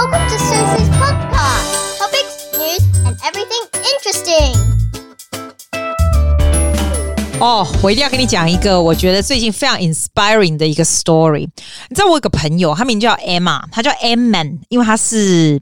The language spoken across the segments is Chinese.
Welcome to Susie's podcast. Topics, news, and everything interesting. 哦，我一定要跟你讲一个我觉得最近非常 inspiring 的一个 story。你知道我有个朋友，他名叫 Emma，他叫 Emman，因为他是。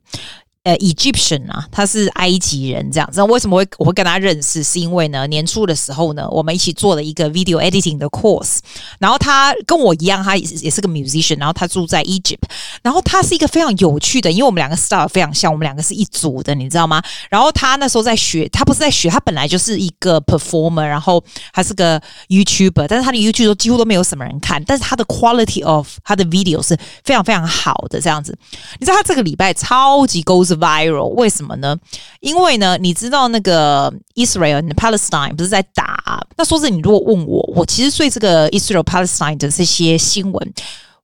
呃，Egyptian 啊，他是埃及人这样子。为什么会我会跟他认识？是因为呢，年初的时候呢，我们一起做了一个 video editing 的 course。然后他跟我一样，他也是也是个 musician。然后他住在 Egypt。然后他是一个非常有趣的，因为我们两个 style 非常像，我们两个是一组的，你知道吗？然后他那时候在学，他不是在学，他本来就是一个 performer，然后他是个 YouTuber，但是他的 YouTube 都几乎都没有什么人看，但是他的 quality of 他的 video 是非常非常好的这样子。你知道他这个礼拜超级 goes viral，为什么呢？因为呢，你知道那个 Israel 和 Palestine 不是在打？那说是你如果问我，我其实对这个 Israel Palestine 的这些新闻，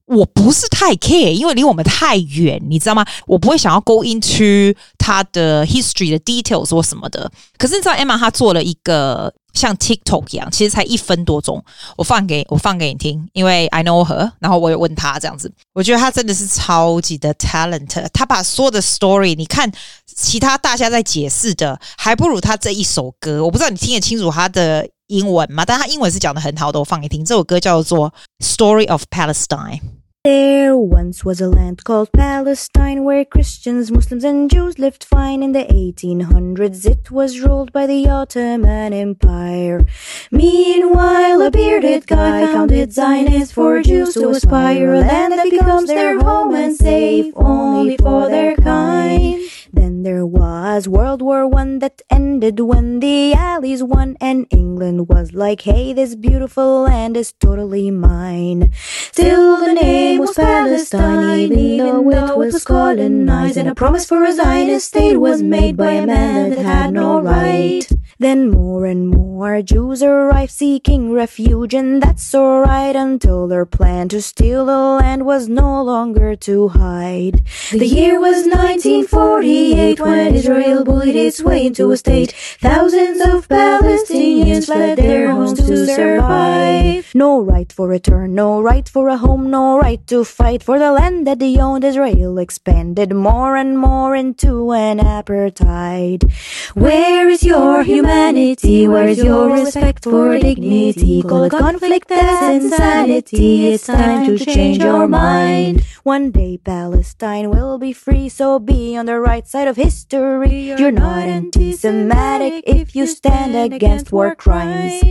我不是太 care，因为离我们太远，你知道吗？我不会想要 go into 他的 history 的 details 或什么的。可是你知道 Emma 她做了一个。像 TikTok 一样，其实才一分多钟，我放给我放给你听，因为 I know her，然后我也问他这样子，我觉得他真的是超级的 talent，他把所有的 story，你看其他大家在解释的，还不如他这一首歌，我不知道你听得清楚他的英文吗？但他英文是讲得很好的，我放给你听，这首歌叫做 Story of Palestine。There once was a land called Palestine where Christians, Muslims, and Jews lived fine in the 1800s. It was ruled by the Ottoman Empire. Meanwhile, a bearded guy founded Zionists for Jews to aspire, a land that becomes their home and safe only for their kind. Then there was World War One that ended when the Allies won and England was like, hey, this beautiful land is totally mine. Still the name was Palestine, even though it was colonized and a promise for a Zionist state was made by a man that had no right. Then more and more Jews arrived seeking refuge and that's alright until their plan to steal the land was no longer to hide. The year was 1948 when Israel bullied its way into a state. Thousands of Palestinians fled their homes to survive. No right for return, no right for a home, no right to fight for the land that they owned. Israel expanded more and more into an apartheid. Where is your humanity? Humanity? Where's your respect for dignity? Call it conflict, that's insanity. It's time to change your mind. One day Palestine will be free, so be on the right side of history. You're not anti-Semitic if you stand against war crimes.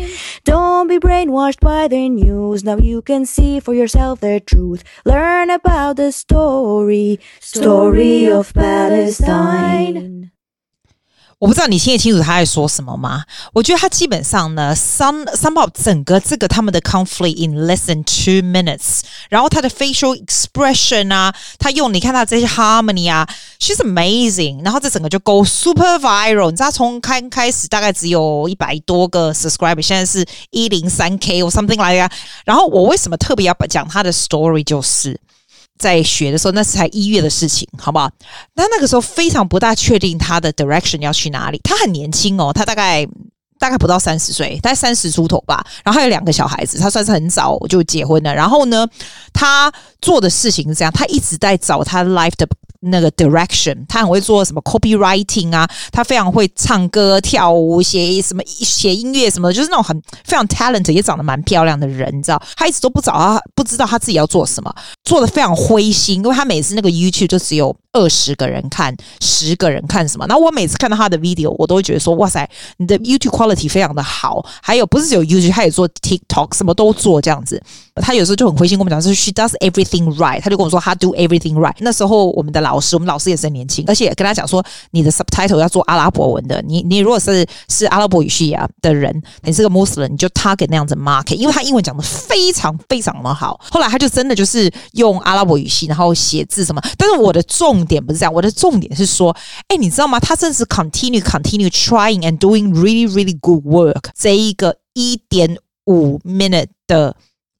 Don't be brainwashed by the news. Now you can see for yourself the truth. Learn about the story, story of Palestine. 我不知道你听得清楚他在说什么吗？我觉得他基本上呢，some sum up 整个这个他们的 conflict in less than two minutes，然后他的 facial expression 啊，他用你看他这些 harmony 啊，she's amazing，然后这整个就 go super viral，你知道从开开始大概只有一百多个 subscriber，现在是一零三 K 或 something like that。然后我为什么特别要讲他的 story，就是。在学的时候，那是才一月的事情，好不好？那那个时候非常不大确定他的 direction 要去哪里。他很年轻哦，他大概大概不到三十岁，大概三十出头吧。然后还有两个小孩子，他算是很早就结婚了。然后呢，他做的事情是这样，他一直在找他 life 的。那个 direction，他很会做什么 copywriting 啊，他非常会唱歌、跳舞、写什么写音乐什么，就是那种很非常 talent 也长得蛮漂亮的人，你知道？他一直都不找他，不知道他自己要做什么，做的非常灰心，因为他每次那个 YouTube 就只有二十个人看，十个人看什么。然后我每次看到他的 video，我都会觉得说，哇塞，你的 YouTube quality 非常的好。还有不是只有 YouTube，他也做 TikTok，什么都做这样子。他有时候就很灰心跟我们讲说，she does everything right，他就跟我说他 do everything right。那时候我们的老师，我们老师也是很年轻，而且跟他讲说，你的 subtitle 要做阿拉伯文的。你你如果是是阿拉伯语系啊的人，你是个 Muslim，你就 target 那样子 market，因为他英文讲的非常非常的好。后来他就真的就是用阿拉伯语系，然后写字什么。但是我的重点不是这样，我的重点是说，哎，你知道吗？他真的是 continue continue trying and doing really really good work。这一个一点五 minute 的。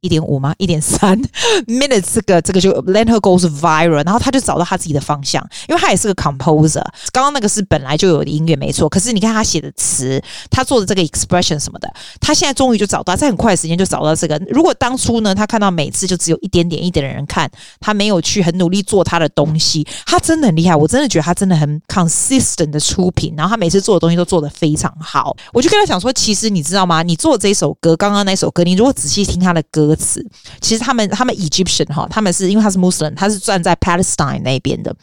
一点五吗？一点三 minutes，这个这个就 let her goes viral，然后他就找到他自己的方向，因为他也是个 composer。刚刚那个是本来就有的音乐，没错。可是你看他写的词，他做的这个 expression 什么的，他现在终于就找到，在很快的时间就找到这个。如果当初呢，他看到每次就只有一点点一点的人看，他没有去很努力做他的东西，他真的很厉害。我真的觉得他真的很 consistent 的出品，然后他每次做的东西都做得非常好。我就跟他讲说，其实你知道吗？你做这首歌，刚刚那首歌，你如果仔细听他的歌词，其实他们他们 Egyptian 哈，他们是因为他是 Muslim，他是站在 Palestine 那边的。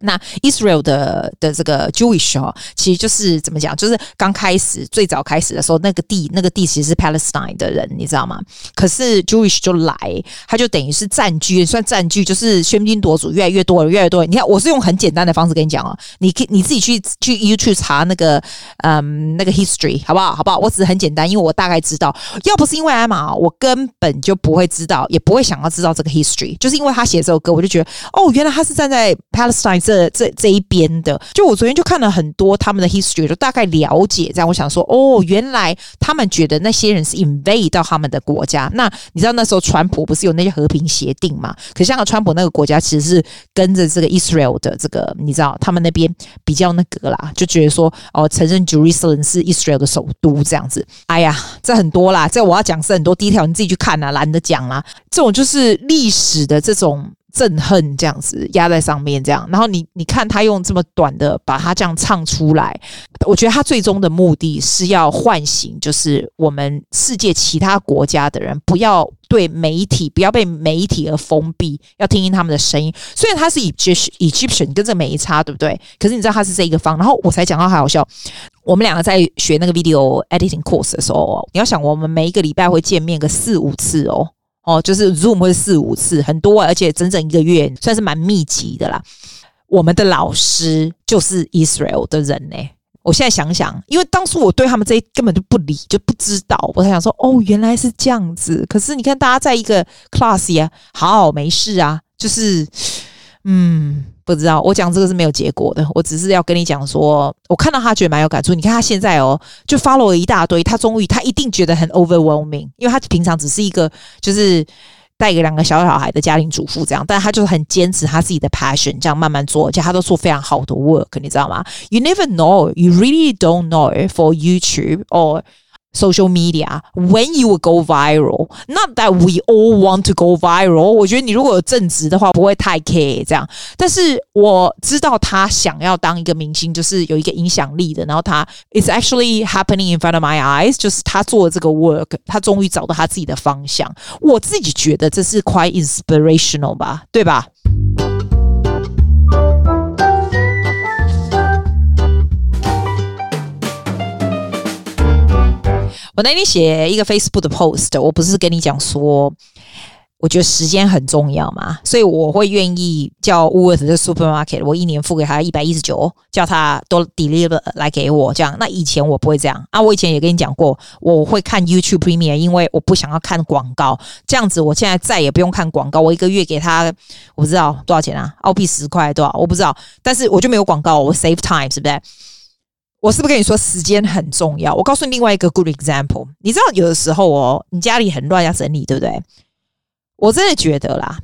那 Israel 的的这个 Jewish 哦，其实就是怎么讲？就是刚开始最早开始的时候，那个地那个地其实是 Palestine 的人，你知道吗？可是 Jewish 就来，他就等于是占据，算占据，就是喧宾夺主，越来越多了，越来越多。你看，我是用很简单的方式跟你讲哦，你可你自己去去 YouTube 查那个嗯那个 history 好不好？好不好？我只是很简单，因为我大概知道，要不是因为艾玛，我根本就不会知道，也不会想要知道这个 history。就是因为他写这首歌，我就觉得哦，原来他是站在 Palestine。这这这一边的，就我昨天就看了很多他们的 history，就大概了解这样。我想说，哦，原来他们觉得那些人是 invade 到他们的国家。那你知道那时候川普不是有那些和平协定嘛？可是像川普那个国家其实是跟着这个 Israel 的这个，你知道他们那边比较那个啦，就觉得说哦，承认 Jerusalem 是 Israel 的首都这样子。哎呀，这很多啦，这我要讲是很多 detail，你自己去看啊，懒得讲啦。这种就是历史的这种。憎恨这样子压在上面，这样，然后你你看他用这么短的把它这样唱出来，我觉得他最终的目的是要唤醒，就是我们世界其他国家的人不要对媒体不要被媒体而封闭，要听听他们的声音。虽然他是 Egyptian，跟这没差，对不对？可是你知道他是这一个方，然后我才讲到还好笑。我们两个在学那个 video editing course 的时候，你要想我们每一个礼拜会见面个四五次哦。哦，就是 Zoom 会四五次，很多，而且整整一个月，算是蛮密集的啦。我们的老师就是 Israel 的人呢。我现在想想，因为当初我对他们这一根本就不理，就不知道，我才想说，哦，原来是这样子。可是你看，大家在一个 class 呀，好，没事啊，就是，嗯。不知道，我讲这个是没有结果的。我只是要跟你讲说，我看到他觉得蛮有感触。你看他现在哦，就 follow 了一大堆，他终于他一定觉得很 overwhelming，因为他平常只是一个就是带个两个小小孩的家庭主妇这样，但他就是很坚持他自己的 passion，这样慢慢做，而且他都做非常好的 work，你知道吗？You never know, you really don't know for YouTube or Social media when you will go viral, not that we all want to go viral。我觉得你如果有正职的话，不会太 care 这样。但是我知道他想要当一个明星，就是有一个影响力的。然后他 it's actually happening in front of my eyes，就是他做的这个 work，他终于找到他自己的方向。我自己觉得这是 quite inspirational 吧，对吧？我那天写一个 Facebook 的 post，我不是跟你讲说，我觉得时间很重要嘛，所以我会愿意叫 Woolworths 的 supermarket，我一年付给他一百一十九，叫他都 deliver 来给我这样。那以前我不会这样啊，我以前也跟你讲过，我会看 YouTube Premium，因为我不想要看广告，这样子我现在再也不用看广告，我一个月给他我不知道多少钱啊，澳币十块多少，我不知道，但是我就没有广告，我 save time，是不是？我是不是跟你说时间很重要？我告诉你另外一个 good example，你知道有的时候哦，你家里很乱要整理，对不对？我真的觉得啦，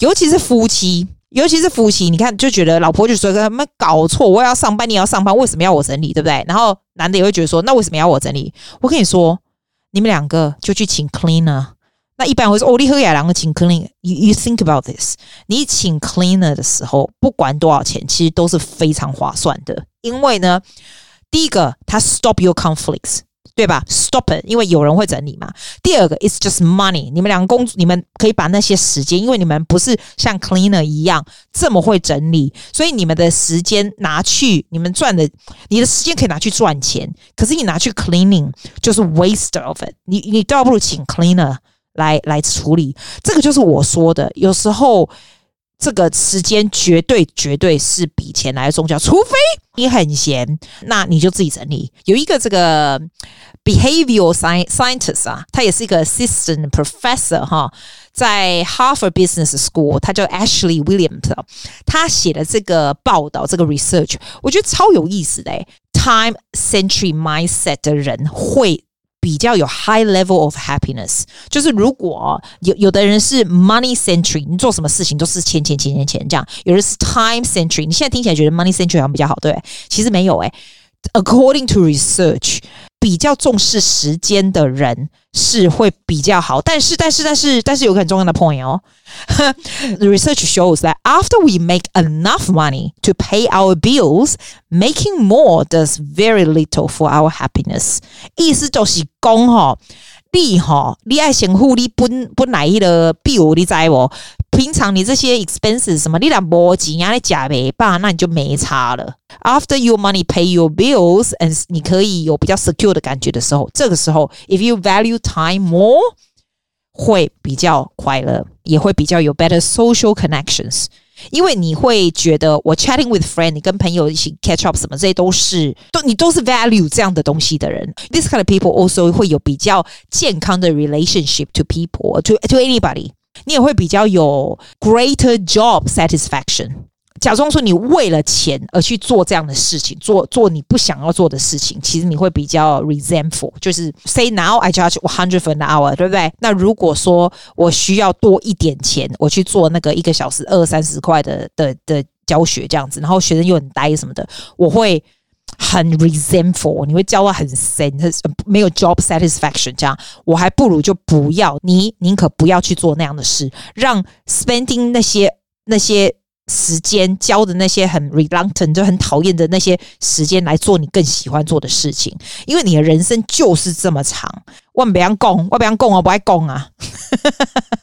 尤其是夫妻，尤其是夫妻，你看就觉得老婆就说他们搞错，我要上班，你要上班，为什么要我整理，对不对？然后男的也会觉得说，那为什么要我整理？我跟你说，你们两个就去请 cleaner。那一般会说，哦，你和雅两个请 cleaner。You you think about this？你请 cleaner 的时候，不管多少钱，其实都是非常划算的，因为呢。第一个，它 stop your conflicts，对吧？Stop it，因为有人会整理嘛。第二个，it's just money，你们两个工，你们可以把那些时间，因为你们不是像 cleaner 一样这么会整理，所以你们的时间拿去，你们赚的，你的时间可以拿去赚钱，可是你拿去 cleaning 就是 waste of it，你你倒不如请 cleaner 来来处理。这个就是我说的，有时候。这个时间绝对绝对是比钱来的重要，除非你很闲，那你就自己整理。有一个这个 behavioral scientist 啊，他也是一个 assistant professor 哈，在 Harvard Business School，他叫 Ashley Williams，他写的这个报道，这个 research，我觉得超有意思的。Time century mindset 的人会比较有 high level of happiness。就是如果有有的人是 money century，你做什么事情都是钱钱钱钱钱这样；有人是 time century，你现在听起来觉得 money century 好像比较好，对？其实没有诶、According to research。比较重视时间的人是会比较好，但是但是但是但是有个很重要的 point 哦，the research shows that after we make enough money to pay our bills, making more does very little for our happiness。意思就是讲吼， 你吼你爱先付你本本来的 bill，你知无？平常你这些 expenses 什么，你俩没钱啊，你假呗吧，那你就没差了。After your money pay your bills，and 你可以有比较 secure 的感觉的时候，这个时候，if you value time more，会比较快乐，也会比较有 better social connections。因为你会觉得我 chatting with friend，你跟朋友一起 catch up 什么，这些都是都你都是 value 这样的东西的人。This kind of people also 会有比较健康的 relationship to people to to anybody。你也会比较有 greater job satisfaction。 假装说你为了钱而去做这样的事情，做做你不想要做的事情，其实你会比较 resentful。就是 say now I charge one hundred for an hour，对不对？那如果说我需要多一点钱，我去做那个一个小时二三十块的的的教学这样子，然后学生又很呆什么的，我会。很 resentful，你会教到很深，没有 job satisfaction，这样我还不如就不要，你宁可不要去做那样的事，让 spending 那些那些时间教的那些很 reluctant 就很讨厌的那些时间来做你更喜欢做的事情，因为你的人生就是这么长。我不要讲，我不要讲，我不爱讲啊，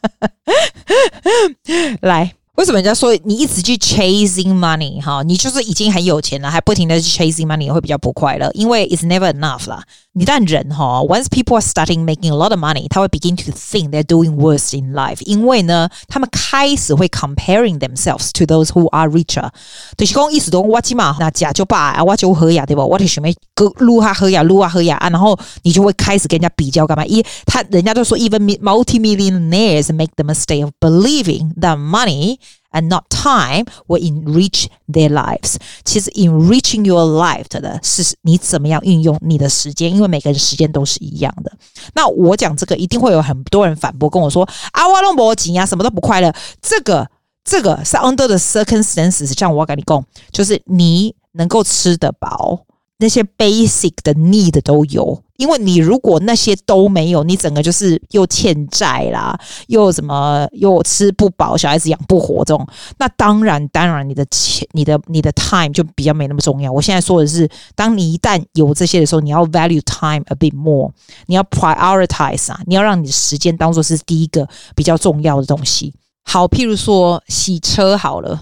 来。为什么人家说你一直去 chasing money 哈，你就是已经很有钱了，还不停的去 chasing money 会比较不快乐，因为 it's never enough 啦。你但人哈，once people are starting making a lot of money，他会 begin to think they're doing worse in life，因为呢，他们开始会 comparing themselves to those who are richer。就是讲意思都我起码那假就罢啊，我就喝呀，对不？我就准备撸哈喝呀，撸啊喝呀啊，然后你就会开始跟人家比较干嘛？一他人家都说，even multi-millionaires make the mistake of believing that money and not time will enrich their lives。其实 enriching your life 的是你怎么样运用你的时间，因为每个人时间都是一样的。那我讲这个一定会有很多人反驳跟我说啊，我拢无钱呀，什么都不快乐。这个这个是 under the circumstances，像我跟你讲，就是你能够吃得饱。那些 basic 的 need 都有，因为你如果那些都没有，你整个就是又欠债啦，又什么又吃不饱，小孩子养不活这种，那当然当然你的钱、你的你的 time 就比较没那么重要。我现在说的是，当你一旦有这些的时候，你要 value time a bit more，你要 prioritize 啊，你要让你的时间当做是第一个比较重要的东西。好，譬如说洗车好了。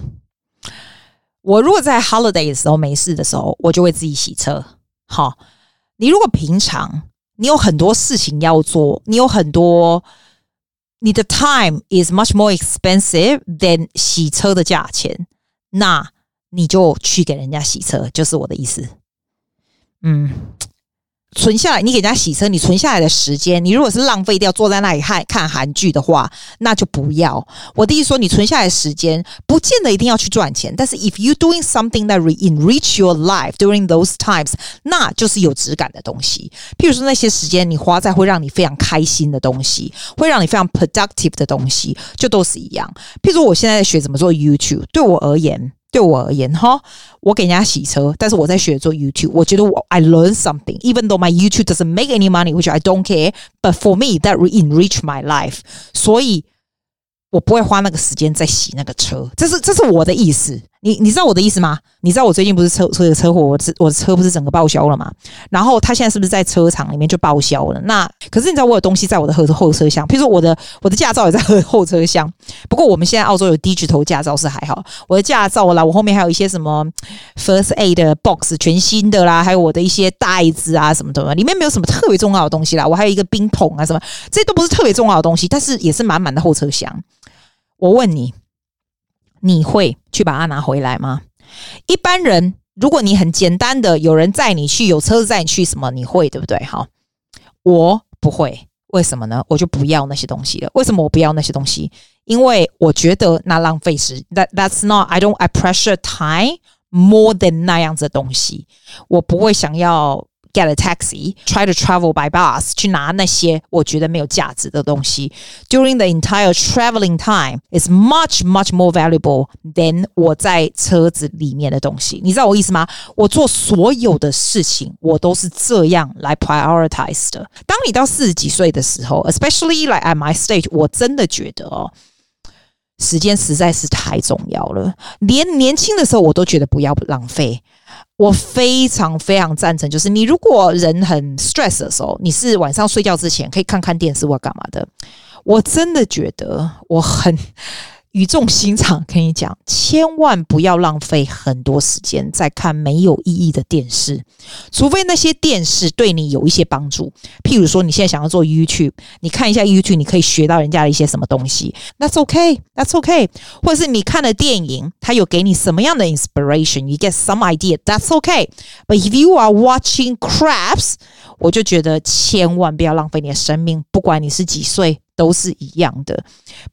我如果在 holiday 的时候没事的时候，我就会自己洗车。好，你如果平常你有很多事情要做，你有很多你的 time is much more expensive than 洗车的价钱，那你就去给人家洗车，就是我的意思。嗯。存下来，你给人家洗车，你存下来的时间，你如果是浪费掉坐在那里看看韩剧的话，那就不要。我的意思说，你存下来的时间，不见得一定要去赚钱，但是 if you doing something that enrich your life during those times，那就是有质感的东西。譬如说，那些时间你花在会让你非常开心的东西，会让你非常 productive 的东西，就都是一样。譬如说，我现在在学怎么做 YouTube，对我而言。对我而言，哈，我给人家洗车，但是我在学做 YouTube。我觉得我 I learn something, even though my YouTube doesn't make any money, which I don't care. But for me, that re enrich my life. 所以，我不会花那个时间在洗那个车。这是这是我的意思。你你知道我的意思吗？你知道我最近不是车出了车祸，我我的车不是整个报销了吗？然后他现在是不是在车厂里面就报销了？那可是你知道我有东西在我的后后车厢，譬如说我的我的驾照也在后后车厢。不过我们现在澳洲有 digital 驾照是还好，我的驾照啦，我后面还有一些什么 first aid box 全新的啦，还有我的一些袋子啊什么的，里面没有什么特别重要的东西啦。我还有一个冰桶啊什么，这都不是特别重要的东西，但是也是满满的后车厢。我问你。你会去把它拿回来吗？一般人，如果你很简单的有人载你去，有车子载你去，什么你会对不对？好，我不会，为什么呢？我就不要那些东西了。为什么我不要那些东西？因为我觉得那浪费时。That that's not. I don't. I pressure time more than 那样子的东西。我不会想要 get a taxi, try to travel by bus 去拿那些我觉得没有价值的东西。During the entire traveling time is much much more valuable than 我在车子里面的东西。你知道我意思吗？我做所有的事情，我都是这样来 prioritize 的。当你到四十几岁的时候，especially like at my stage，我真的觉得哦。时间实在是太重要了，连年轻的时候我都觉得不要浪费。 我非常非常赞成，就是你如果人很 stress 的时候，你是晚上睡觉之前可以看看电视或干嘛的。我真的觉得我很。语重心长跟你讲，千万不要浪费很多时间在看没有意义的电视，除非那些电视对你有一些帮助。譬如说，你现在想要做 YouTube，你看一下 YouTube，你可以学到人家的一些什么东西，That's okay，That's OK。或者是你看的电影，它有给你什么样的 inspiration，you get some idea，That's OK。But if you are watching craps，我就觉得千万不要浪费你的生命，不管你是几岁。都是一样的，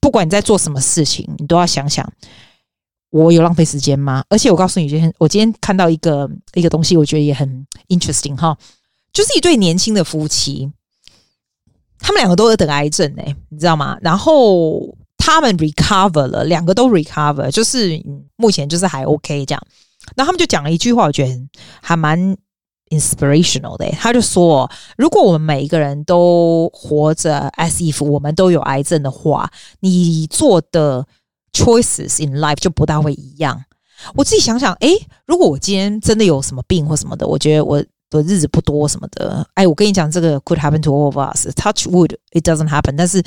不管你在做什么事情，你都要想想，我有浪费时间吗？而且我告诉你，今天我今天看到一个一个东西，我觉得也很 interesting 哈，就是一对年轻的夫妻，他们两个都有得癌症诶，你知道吗？然后他们 recover 了，两个都 recover，就是目前就是还 OK 这样。然后他们就讲了一句话，我觉得还蛮。Inspirational 的，他就说：“如果我们每一个人都活着 as if 我们都有癌症的话，你做的 choices in life 就不大会一样。”我自己想想，诶，如果我今天真的有什么病或什么的，我觉得我的日子不多什么的，哎，我跟你讲，这个 could happen to all of us. Touch wood, it doesn't happen. 但是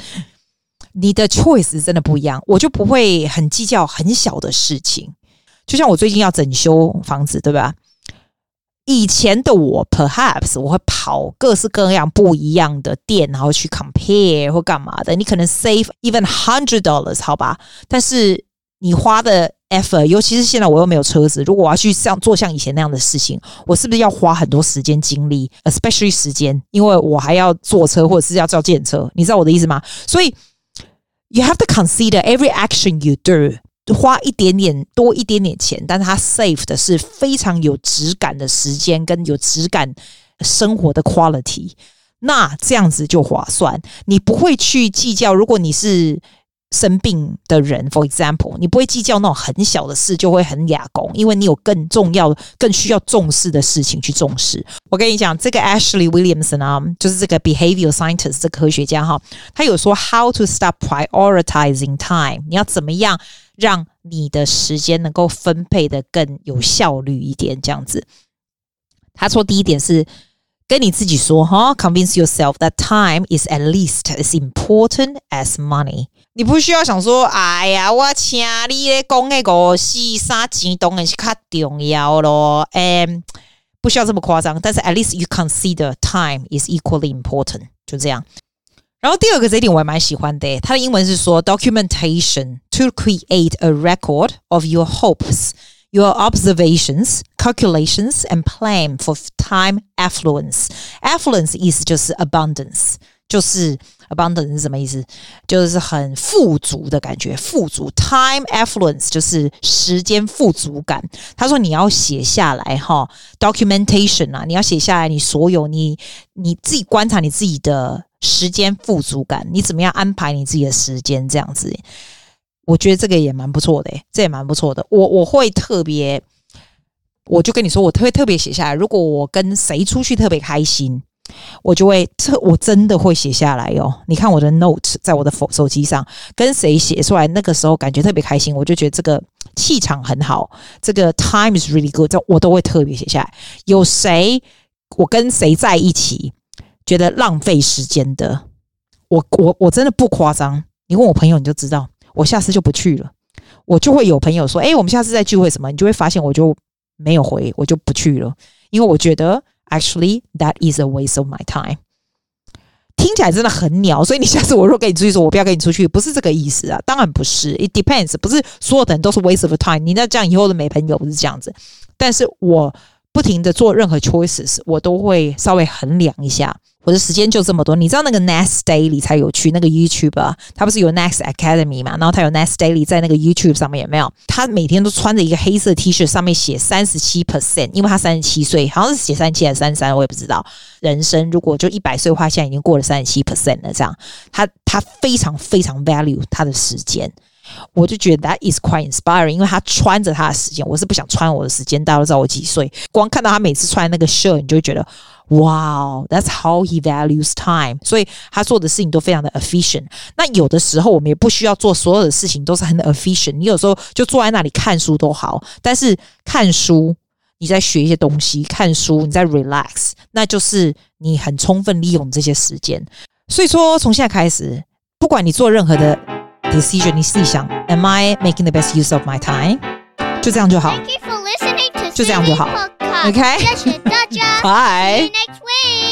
你的 choice 真的不一样，我就不会很计较很小的事情。就像我最近要整修房子，对吧？以前的我，perhaps 我会跑各式各样不一样的店，然后去 compare 或干嘛的。你可能 save even hundred dollars，好吧？但是你花的 effort，尤其是现在我又没有车子，如果我要去像做像以前那样的事情，我是不是要花很多时间精力？especially 时间，因为我还要坐车或者是要叫计程车，你知道我的意思吗？所以 you have to consider every action you do。花一点点多一点点钱，但是他 save 的是非常有质感的时间跟有质感生活的 quality，那这样子就划算。你不会去计较，如果你是生病的人，for example，你不会计较那种很小的事就会很哑公，因为你有更重要、更需要重视的事情去重视。我跟你讲，这个 Ashley Williamson 啊，就是这个 behavior scientist 这个科学家哈，他有说 how to stop prioritizing time，你要怎么样？让你的时间能够分配得更有效率一点，这样子。他说第一点是跟你自己说哈，convince yourself that time is at least as important as money。你不需要想说，哎呀，我请你咧讲那个四三钱当然是较重要咯，诶，不需要这么夸张。但是 at least you consider time is equally important，就这样。然后第二个这一点我还蛮喜欢的，它的英文是说 documentation to create a record of your hopes, your observations, calculations, and plan for time affluence. Affluence 意思就是 abundance，就是 abundant 是什么意思？就是很富足的感觉，富足。Time affluence 就是时间富足感。他说你要写下来哈，documentation 啊，你要写下来你所有你你自己观察你自己的。时间富足感，你怎么样安排你自己的时间？这样子，我觉得这个也蛮不错的，这也蛮不错的。我我会特别，我就跟你说，我特别特别写下来。如果我跟谁出去特别开心，我就会特我真的会写下来哟。你看我的 note 在我的手手机上，跟谁写出来，那个时候感觉特别开心，我就觉得这个气场很好，这个 time is really good，这我都会特别写下来。有谁，我跟谁在一起？觉得浪费时间的，我我我真的不夸张。你问我朋友，你就知道，我下次就不去了。我就会有朋友说：“哎，我们下次再聚会什么？”你就会发现，我就没有回，我就不去了。因为我觉得，actually that is a waste of my time。听起来真的很鸟，所以你下次我若跟你出去说，我不要跟你出去，不是这个意思啊。当然不是，it depends，不是所有的人都是 waste of time。你那这样以后的没朋友不是这样子。但是我不停的做任何 choices，我都会稍微衡量一下。我的时间就这么多。你知道那个 Next Daily 才有趣，那个 YouTube 啊，他不是有 Next Academy 嘛？然后他有 Next Daily 在那个 YouTube 上面有没有？他每天都穿着一个黑色 T 恤，上面写三十七 percent，因为他三十七岁，好像是写三七还是三十三，我也不知道。人生如果就一百岁的话，现在已经过了三十七 percent 了。这样，他他非常非常 value 他的时间。我就觉得 that is quite inspiring，因为他穿着他的时间，我是不想穿我的时间。大家都知道我几岁，光看到他每次穿那个 shirt，你就觉得哇，that's how he values time。所以他做的事情都非常的 efficient。那有的时候我们也不需要做所有的事情都是很 efficient。你有时候就坐在那里看书都好，但是看书你在学一些东西，看书你在 relax，那就是你很充分利用这些时间。所以说，从现在开始，不管你做任何的。decision 你自己想，Am I making the best use of my time？就这样就好，就这样就好。Okay. Bye. You next week.